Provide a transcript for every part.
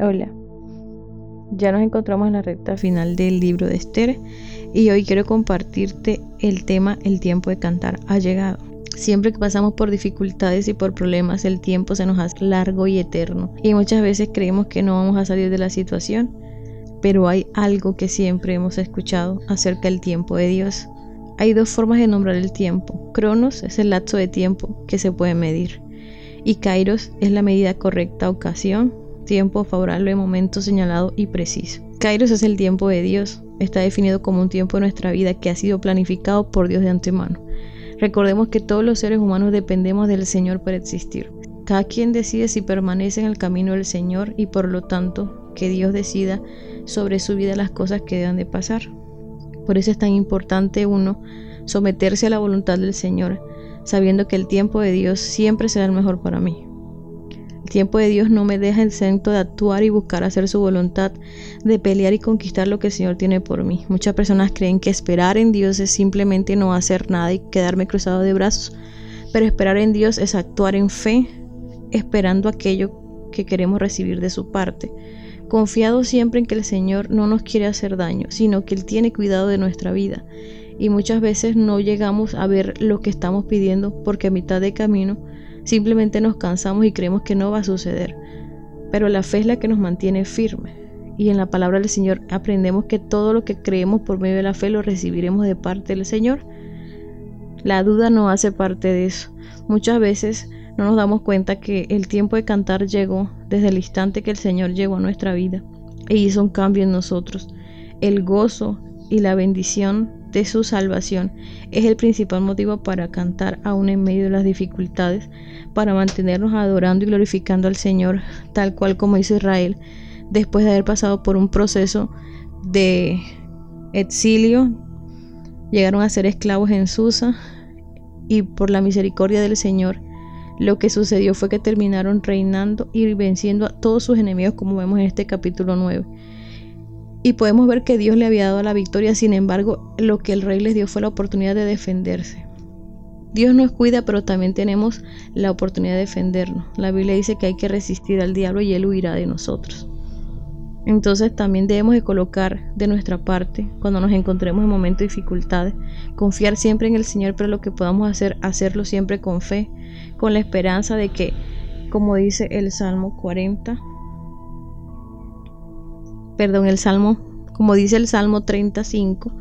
Hola, ya nos encontramos en la recta final del libro de Esther y hoy quiero compartirte el tema El tiempo de cantar ha llegado. Siempre que pasamos por dificultades y por problemas, el tiempo se nos hace largo y eterno y muchas veces creemos que no vamos a salir de la situación, pero hay algo que siempre hemos escuchado acerca del tiempo de Dios. Hay dos formas de nombrar el tiempo. Cronos es el lapso de tiempo que se puede medir y Kairos es la medida correcta ocasión tiempo favorable, momento señalado y preciso. Kairos es el tiempo de Dios, está definido como un tiempo de nuestra vida que ha sido planificado por Dios de antemano. Recordemos que todos los seres humanos dependemos del Señor para existir. Cada quien decide si permanece en el camino del Señor y por lo tanto que Dios decida sobre su vida las cosas que deben de pasar. Por eso es tan importante uno someterse a la voluntad del Señor, sabiendo que el tiempo de Dios siempre será el mejor para mí tiempo de Dios no me deja exento de actuar y buscar hacer su voluntad, de pelear y conquistar lo que el Señor tiene por mí. Muchas personas creen que esperar en Dios es simplemente no hacer nada y quedarme cruzado de brazos, pero esperar en Dios es actuar en fe, esperando aquello que queremos recibir de su parte, confiado siempre en que el Señor no nos quiere hacer daño, sino que Él tiene cuidado de nuestra vida. Y muchas veces no llegamos a ver lo que estamos pidiendo porque a mitad de camino Simplemente nos cansamos y creemos que no va a suceder. Pero la fe es la que nos mantiene firme. Y en la palabra del Señor aprendemos que todo lo que creemos por medio de la fe lo recibiremos de parte del Señor. La duda no hace parte de eso. Muchas veces no nos damos cuenta que el tiempo de cantar llegó desde el instante que el Señor llegó a nuestra vida e hizo un cambio en nosotros. El gozo y la bendición de su salvación es el principal motivo para cantar aún en medio de las dificultades, para mantenernos adorando y glorificando al Señor, tal cual como hizo Israel, después de haber pasado por un proceso de exilio, llegaron a ser esclavos en Susa y por la misericordia del Señor, lo que sucedió fue que terminaron reinando y venciendo a todos sus enemigos, como vemos en este capítulo 9. Y podemos ver que Dios le había dado la victoria, sin embargo, lo que el rey les dio fue la oportunidad de defenderse. Dios nos cuida, pero también tenemos la oportunidad de defendernos. La Biblia dice que hay que resistir al diablo y él huirá de nosotros. Entonces también debemos de colocar de nuestra parte cuando nos encontremos en momentos de dificultades, confiar siempre en el Señor, pero lo que podamos hacer, hacerlo siempre con fe, con la esperanza de que, como dice el Salmo 40, perdón, el Salmo, como dice el Salmo 35,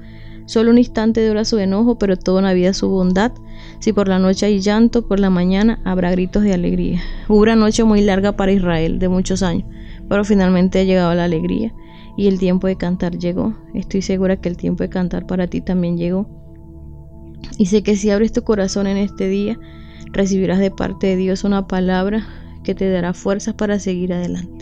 solo un instante dura su enojo, pero toda una vida su bondad. Si por la noche hay llanto, por la mañana habrá gritos de alegría. Hubo una noche muy larga para Israel, de muchos años, pero finalmente ha llegado la alegría y el tiempo de cantar llegó. Estoy segura que el tiempo de cantar para ti también llegó. Y sé que si abres tu corazón en este día, recibirás de parte de Dios una palabra que te dará fuerzas para seguir adelante.